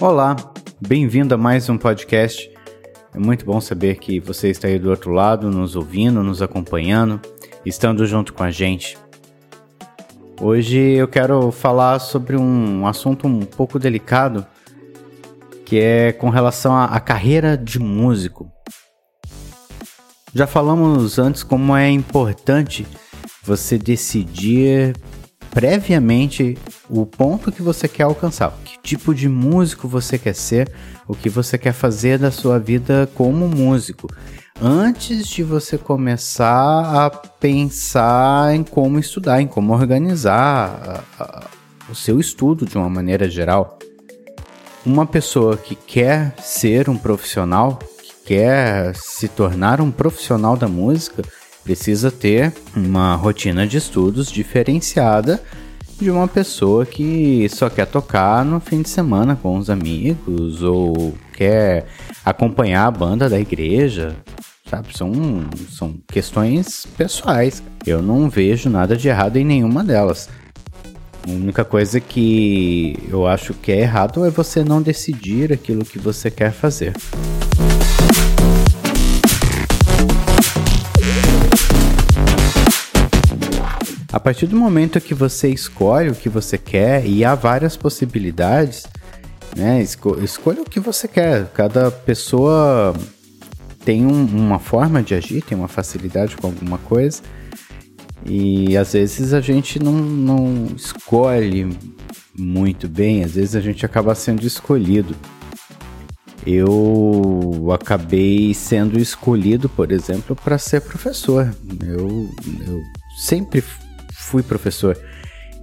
Olá, bem-vindo a mais um podcast. É muito bom saber que você está aí do outro lado, nos ouvindo, nos acompanhando, estando junto com a gente. Hoje eu quero falar sobre um assunto um pouco delicado, que é com relação à carreira de músico. Já falamos antes como é importante você decidir previamente o ponto que você quer alcançar, que tipo de músico você quer ser, o que você quer fazer da sua vida como músico, antes de você começar a pensar em como estudar, em como organizar a, a, o seu estudo de uma maneira geral. Uma pessoa que quer ser um profissional, quer se tornar um profissional da música, precisa ter uma rotina de estudos diferenciada de uma pessoa que só quer tocar no fim de semana com os amigos ou quer acompanhar a banda da igreja, sabe? São, são questões pessoais. Eu não vejo nada de errado em nenhuma delas. A única coisa que eu acho que é errado é você não decidir aquilo que você quer fazer. A partir do momento que você escolhe o que você quer, e há várias possibilidades, né? Esco escolha o que você quer. Cada pessoa tem um, uma forma de agir, tem uma facilidade com alguma coisa. E às vezes a gente não, não escolhe muito bem, às vezes a gente acaba sendo escolhido. Eu acabei sendo escolhido, por exemplo, para ser professor. Eu, eu sempre fui professor.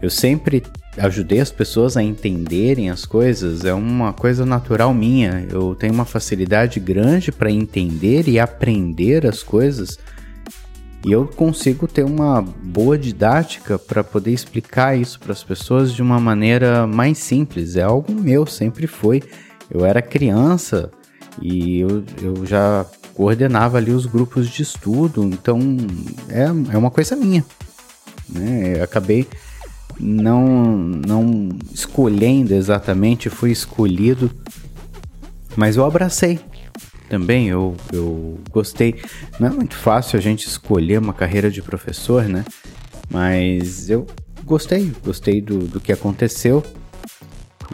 Eu sempre ajudei as pessoas a entenderem as coisas, é uma coisa natural minha. Eu tenho uma facilidade grande para entender e aprender as coisas. E eu consigo ter uma boa didática para poder explicar isso para as pessoas de uma maneira mais simples. É algo meu, sempre foi. Eu era criança e eu, eu já coordenava ali os grupos de estudo, então é, é uma coisa minha né? Eu acabei não, não escolhendo exatamente, fui escolhido, mas eu abracei também, eu, eu gostei. Não é muito fácil a gente escolher uma carreira de professor, né? Mas eu gostei, gostei do, do que aconteceu.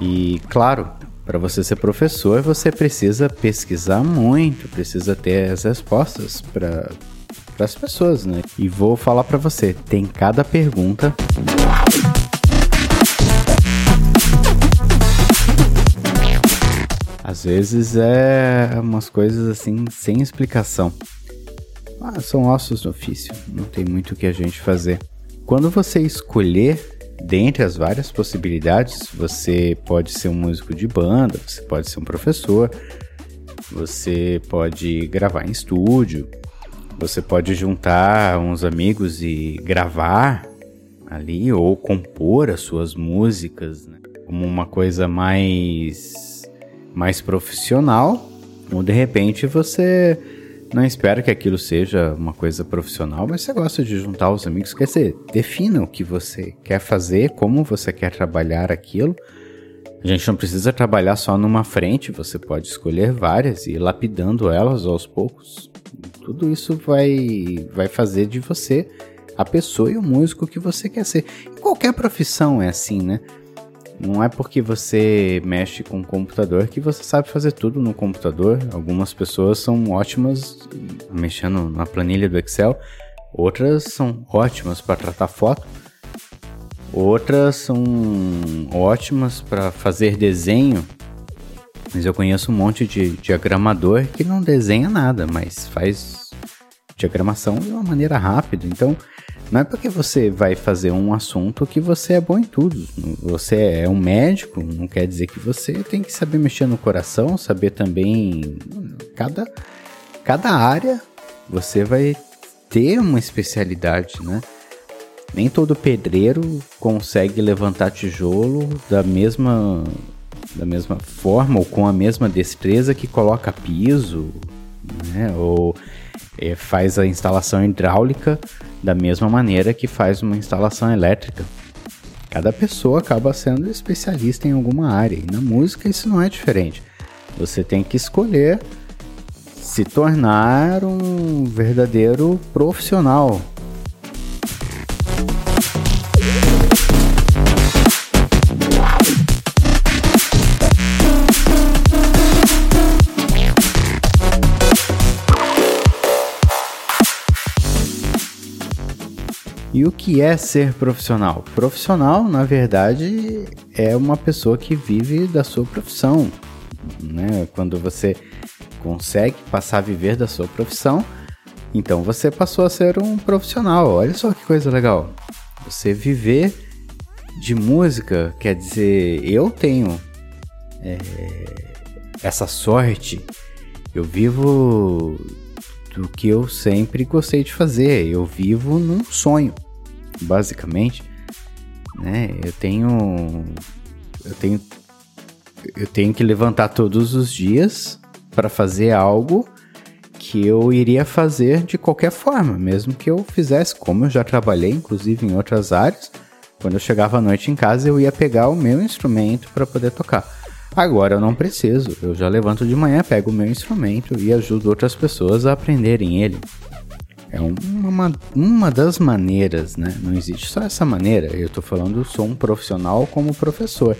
E claro, para você ser professor, você precisa pesquisar muito, precisa ter as respostas para para as pessoas, né? E vou falar para você, tem cada pergunta. Às vezes é umas coisas assim sem explicação. Ah, são ossos no ofício, não tem muito o que a gente fazer. Quando você escolher dentre as várias possibilidades, você pode ser um músico de banda, você pode ser um professor, você pode gravar em estúdio, você pode juntar uns amigos e gravar ali ou compor as suas músicas né? como uma coisa mais mais profissional ou de repente você não espera que aquilo seja uma coisa profissional, mas você gosta de juntar os amigos. Quer dizer, defina o que você quer fazer, como você quer trabalhar aquilo. A gente não precisa trabalhar só numa frente, você pode escolher várias e ir lapidando elas aos poucos. Tudo isso vai, vai fazer de você a pessoa e o músico que você quer ser. qualquer profissão é assim, né? Não é porque você mexe com o computador que você sabe fazer tudo no computador. Algumas pessoas são ótimas mexendo na planilha do Excel, outras são ótimas para tratar foto, outras são ótimas para fazer desenho mas eu conheço um monte de diagramador que não desenha nada, mas faz diagramação de uma maneira rápida. Então, não é porque você vai fazer um assunto que você é bom em tudo. Você é um médico, não quer dizer que você tem que saber mexer no coração, saber também cada cada área você vai ter uma especialidade, né? Nem todo pedreiro consegue levantar tijolo da mesma da mesma forma ou com a mesma destreza que coloca piso, né? Ou é, faz a instalação hidráulica da mesma maneira que faz uma instalação elétrica. Cada pessoa acaba sendo especialista em alguma área e na música isso não é diferente. Você tem que escolher se tornar um verdadeiro profissional E o que é ser profissional? Profissional, na verdade, é uma pessoa que vive da sua profissão. Né? Quando você consegue passar a viver da sua profissão, então você passou a ser um profissional. Olha só que coisa legal. Você viver de música quer dizer, eu tenho é, essa sorte. Eu vivo do que eu sempre gostei de fazer. Eu vivo num sonho, basicamente. Né? Eu tenho eu tenho eu tenho que levantar todos os dias para fazer algo que eu iria fazer de qualquer forma, mesmo que eu fizesse como eu já trabalhei, inclusive em outras áreas. Quando eu chegava à noite em casa, eu ia pegar o meu instrumento para poder tocar. Agora eu não preciso, eu já levanto de manhã, pego o meu instrumento e ajudo outras pessoas a aprenderem ele. É uma, uma das maneiras, né? Não existe só essa maneira. Eu tô falando, sou um profissional como professor.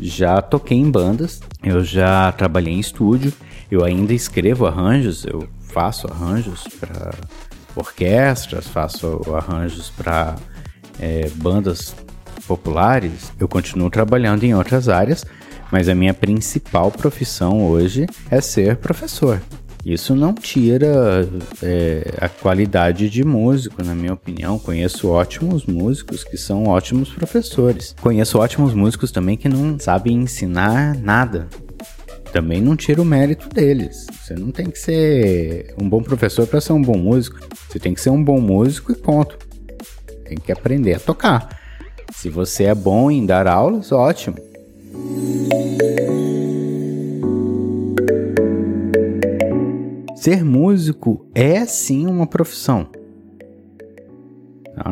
Já toquei em bandas, eu já trabalhei em estúdio, eu ainda escrevo arranjos, eu faço arranjos para orquestras, faço arranjos para é, bandas populares. Eu continuo trabalhando em outras áreas, mas a minha principal profissão hoje é ser professor. Isso não tira é, a qualidade de músico, na minha opinião. Conheço ótimos músicos que são ótimos professores. Conheço ótimos músicos também que não sabem ensinar nada. Também não tira o mérito deles. Você não tem que ser um bom professor para ser um bom músico. Você tem que ser um bom músico e ponto. Tem que aprender a tocar. Se você é bom em dar aulas, ótimo. Ser músico é sim uma profissão.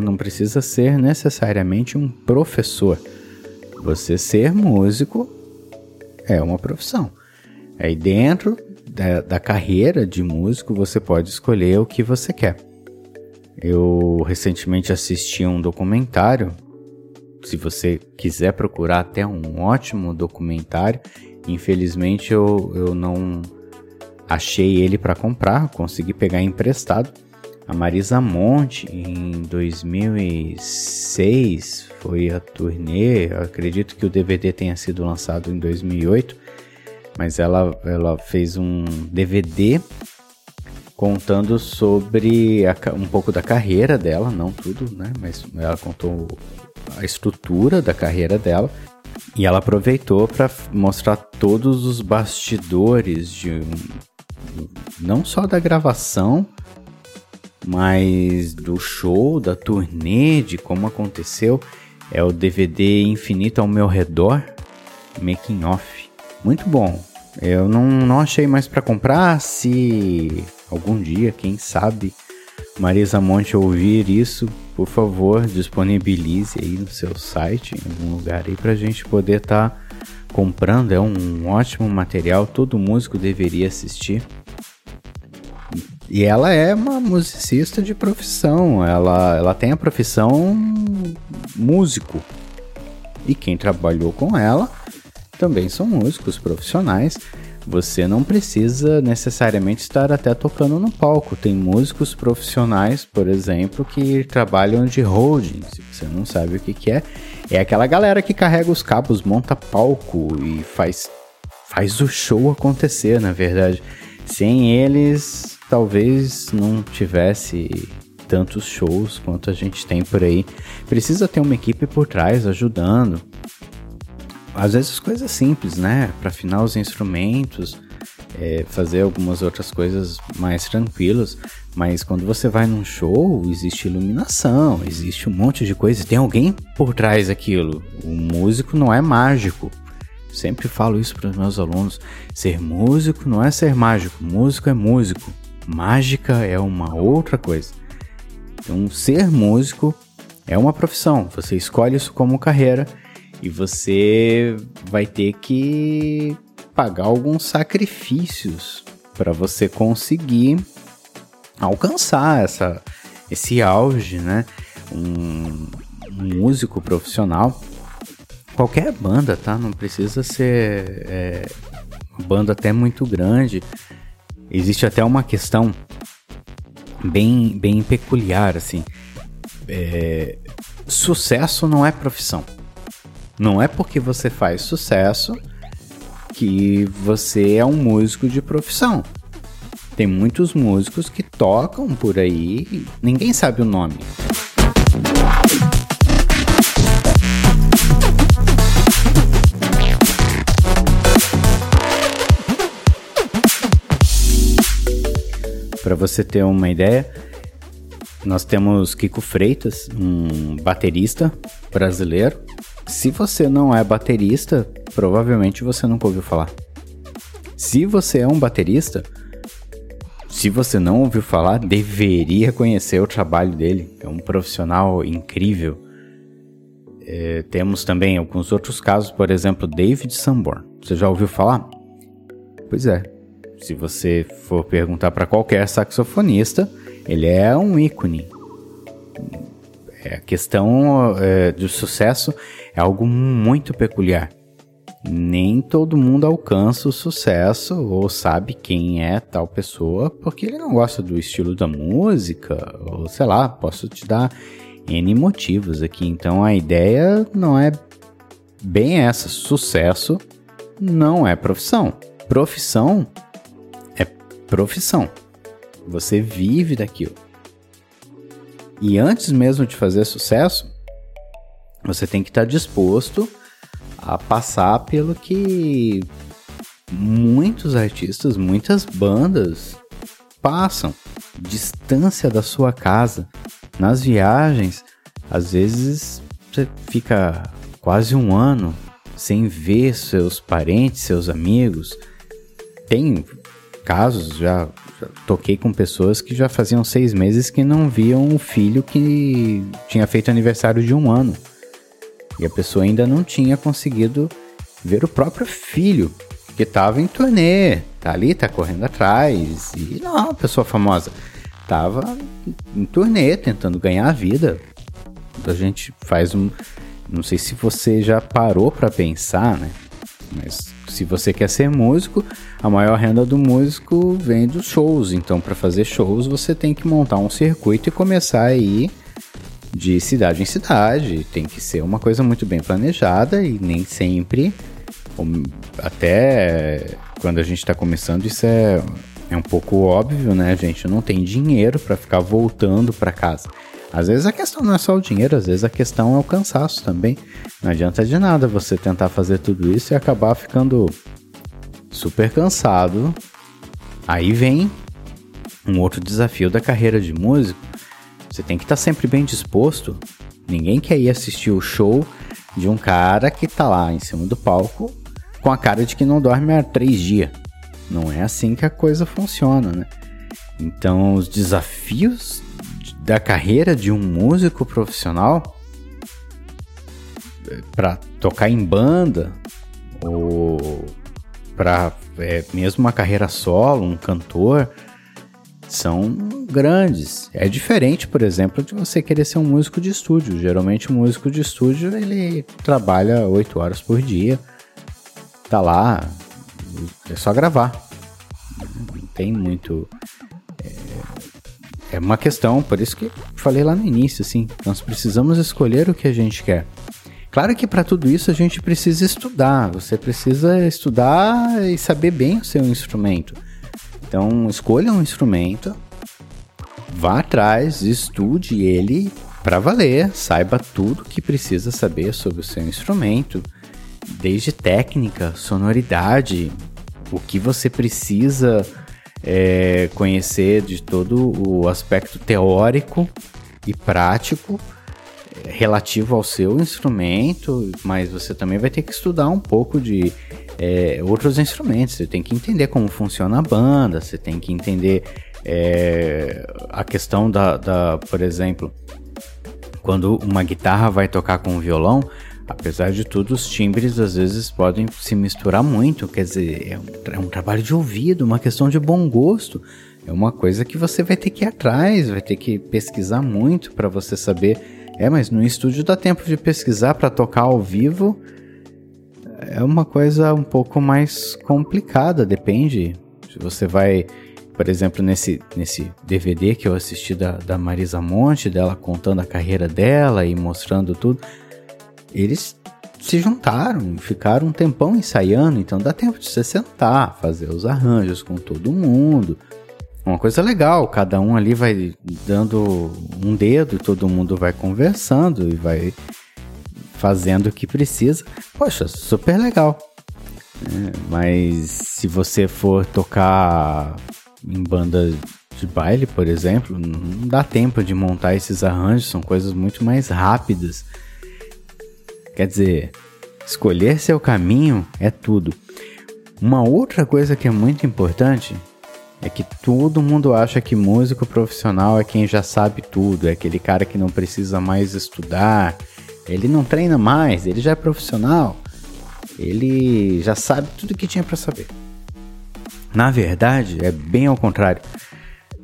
Não precisa ser necessariamente um professor. Você ser músico é uma profissão. Aí dentro da, da, carreira de músico você pode escolher o que você quer. Eu recentemente assisti um documentário se você quiser procurar até um ótimo documentário. Infelizmente eu, eu não achei ele para comprar, consegui pegar emprestado. A Marisa Monte em 2006 foi a turnê, acredito que o DVD tenha sido lançado em 2008, mas ela, ela fez um DVD contando sobre a, um pouco da carreira dela, não tudo, né? Mas ela contou a estrutura da carreira dela. E ela aproveitou para mostrar todos os bastidores de não só da gravação, mas do show, da turnê, de como aconteceu. É o DVD Infinito ao meu redor, making off. Muito bom. Eu não, não achei mais para comprar. Se algum dia, quem sabe, Marisa Monte ouvir isso, por favor, disponibilize aí no seu site, em algum lugar aí, para a gente poder estar tá comprando. É um ótimo material, todo músico deveria assistir. E ela é uma musicista de profissão, ela, ela tem a profissão músico. E quem trabalhou com ela também são músicos profissionais. Você não precisa necessariamente estar até tocando no palco. Tem músicos profissionais, por exemplo, que trabalham de holding. Se você não sabe o que, que é, é aquela galera que carrega os cabos, monta palco e faz, faz o show acontecer, na verdade. Sem eles, talvez não tivesse tantos shows quanto a gente tem por aí. Precisa ter uma equipe por trás ajudando às vezes coisas simples, né? Para afinar os instrumentos, é, fazer algumas outras coisas mais tranquilas. Mas quando você vai num show, existe iluminação, existe um monte de coisa, tem alguém por trás daquilo. O músico não é mágico. Sempre falo isso para os meus alunos. Ser músico não é ser mágico, músico é músico. Mágica é uma outra coisa. Então, ser músico É uma profissão, você escolhe isso como carreira e você vai ter que pagar alguns sacrifícios para você conseguir alcançar essa, esse auge, né? Um, um músico profissional, qualquer banda, tá? Não precisa ser é, banda até muito grande. Existe até uma questão bem, bem peculiar, assim. É, sucesso não é profissão. Não é porque você faz sucesso que você é um músico de profissão. Tem muitos músicos que tocam por aí, ninguém sabe o nome. Para você ter uma ideia, nós temos Kiko Freitas, um baterista brasileiro. Se você não é baterista, provavelmente você nunca ouviu falar. Se você é um baterista, se você não ouviu falar, deveria conhecer o trabalho dele. É um profissional incrível. É, temos também alguns outros casos, por exemplo, David Sanborn. Você já ouviu falar? Pois é, se você for perguntar para qualquer saxofonista, ele é um ícone. É, a questão é, do sucesso é algo muito peculiar. Nem todo mundo alcança o sucesso ou sabe quem é tal pessoa porque ele não gosta do estilo da música, ou sei lá, posso te dar N motivos aqui. Então a ideia não é bem essa. Sucesso não é profissão. Profissão profissão. Você vive daquilo. E antes mesmo de fazer sucesso, você tem que estar disposto a passar pelo que muitos artistas, muitas bandas passam. Distância da sua casa. Nas viagens, às vezes você fica quase um ano sem ver seus parentes, seus amigos. Tem casos, já, já, toquei com pessoas que já faziam seis meses que não viam o filho que tinha feito aniversário de um ano. E a pessoa ainda não tinha conseguido ver o próprio filho, que estava em turnê, tá ali, tá correndo atrás. E não, pessoa famosa, tava em turnê, tentando ganhar a vida. A gente faz um. Não sei se você já parou para pensar, né? Mas se você quer ser músico, a maior renda do músico vem dos shows. Então, para fazer shows, você tem que montar um circuito e começar a ir de cidade em cidade. Tem que ser uma coisa muito bem planejada e nem sempre, até quando a gente está começando, isso é, é um pouco óbvio, né? Gente não tem dinheiro para ficar voltando para casa. Às vezes a questão não é só o dinheiro, às vezes a questão é o cansaço também. Não adianta de nada você tentar fazer tudo isso e acabar ficando super cansado. Aí vem um outro desafio da carreira de músico. Você tem que estar tá sempre bem disposto. Ninguém quer ir assistir o show de um cara que tá lá em cima do palco com a cara de que não dorme há três dias. Não é assim que a coisa funciona, né? Então, os desafios da carreira de um músico profissional para tocar em banda ou para é, mesmo uma carreira solo, um cantor, são grandes. É diferente, por exemplo, de você querer ser um músico de estúdio. Geralmente, um músico de estúdio ele trabalha 8 horas por dia, tá lá, é só gravar. Não tem muito é uma questão, por isso que falei lá no início, assim, nós precisamos escolher o que a gente quer. Claro que para tudo isso a gente precisa estudar, você precisa estudar e saber bem o seu instrumento. Então, escolha um instrumento, vá atrás, estude ele para valer, saiba tudo que precisa saber sobre o seu instrumento, desde técnica, sonoridade, o que você precisa é, conhecer de todo o aspecto teórico e prático é, relativo ao seu instrumento, mas você também vai ter que estudar um pouco de é, outros instrumentos. Você tem que entender como funciona a banda, você tem que entender é, a questão da, da, por exemplo, Quando uma guitarra vai tocar com um violão, apesar de tudo, os timbres às vezes podem se misturar muito. Quer dizer, é um, é um trabalho de ouvido, uma questão de bom gosto. É uma coisa que você vai ter que ir atrás, vai ter que pesquisar muito para você saber. É, mas no estúdio dá tempo de pesquisar para tocar ao vivo. É uma coisa um pouco mais complicada, depende. Se você vai, por exemplo, nesse, nesse DVD que eu assisti da, da Marisa Monte, dela contando a carreira dela e mostrando tudo, eles se juntaram, ficaram um tempão ensaiando, então dá tempo de você sentar, fazer os arranjos com todo mundo uma coisa legal, cada um ali vai dando um dedo e todo mundo vai conversando e vai fazendo o que precisa. Poxa, super legal. É, mas se você for tocar em banda de baile, por exemplo, não dá tempo de montar esses arranjos, são coisas muito mais rápidas. Quer dizer, escolher seu caminho é tudo. Uma outra coisa que é muito importante é que todo mundo acha que músico profissional é quem já sabe tudo, é aquele cara que não precisa mais estudar, ele não treina mais, ele já é profissional, ele já sabe tudo que tinha para saber. Na verdade, é bem ao contrário.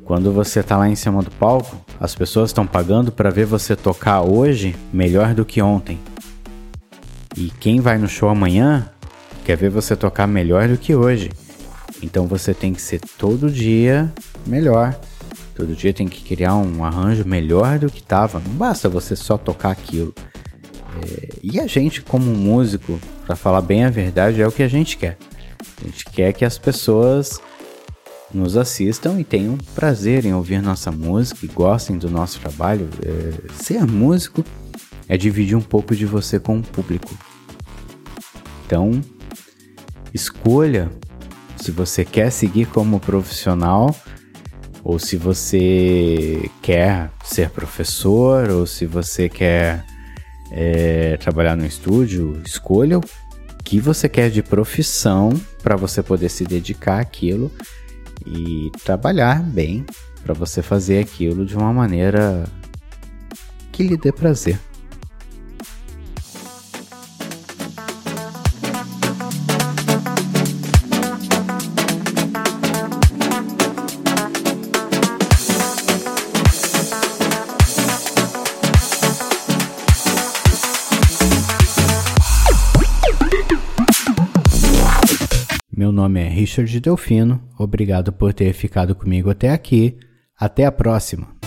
Quando você está lá em cima do palco, as pessoas estão pagando para ver você tocar hoje melhor do que ontem. E quem vai no show amanhã quer ver você tocar melhor do que hoje. Então você tem que ser todo dia melhor. Todo dia tem que criar um arranjo melhor do que estava. Não basta você só tocar aquilo. É, e a gente, como músico, para falar bem a verdade, é o que a gente quer. A gente quer que as pessoas nos assistam e tenham prazer em ouvir nossa música e gostem do nosso trabalho. É, ser músico é dividir um pouco de você com o público. Então, escolha se você quer seguir como profissional ou se você quer ser professor ou se você quer é, trabalhar no estúdio, escolha que você quer de profissão para você poder se dedicar àquilo e trabalhar bem para você fazer aquilo de uma maneira que lhe dê prazer. Nome é Richard Delfino. Obrigado por ter ficado comigo até aqui. Até a próxima!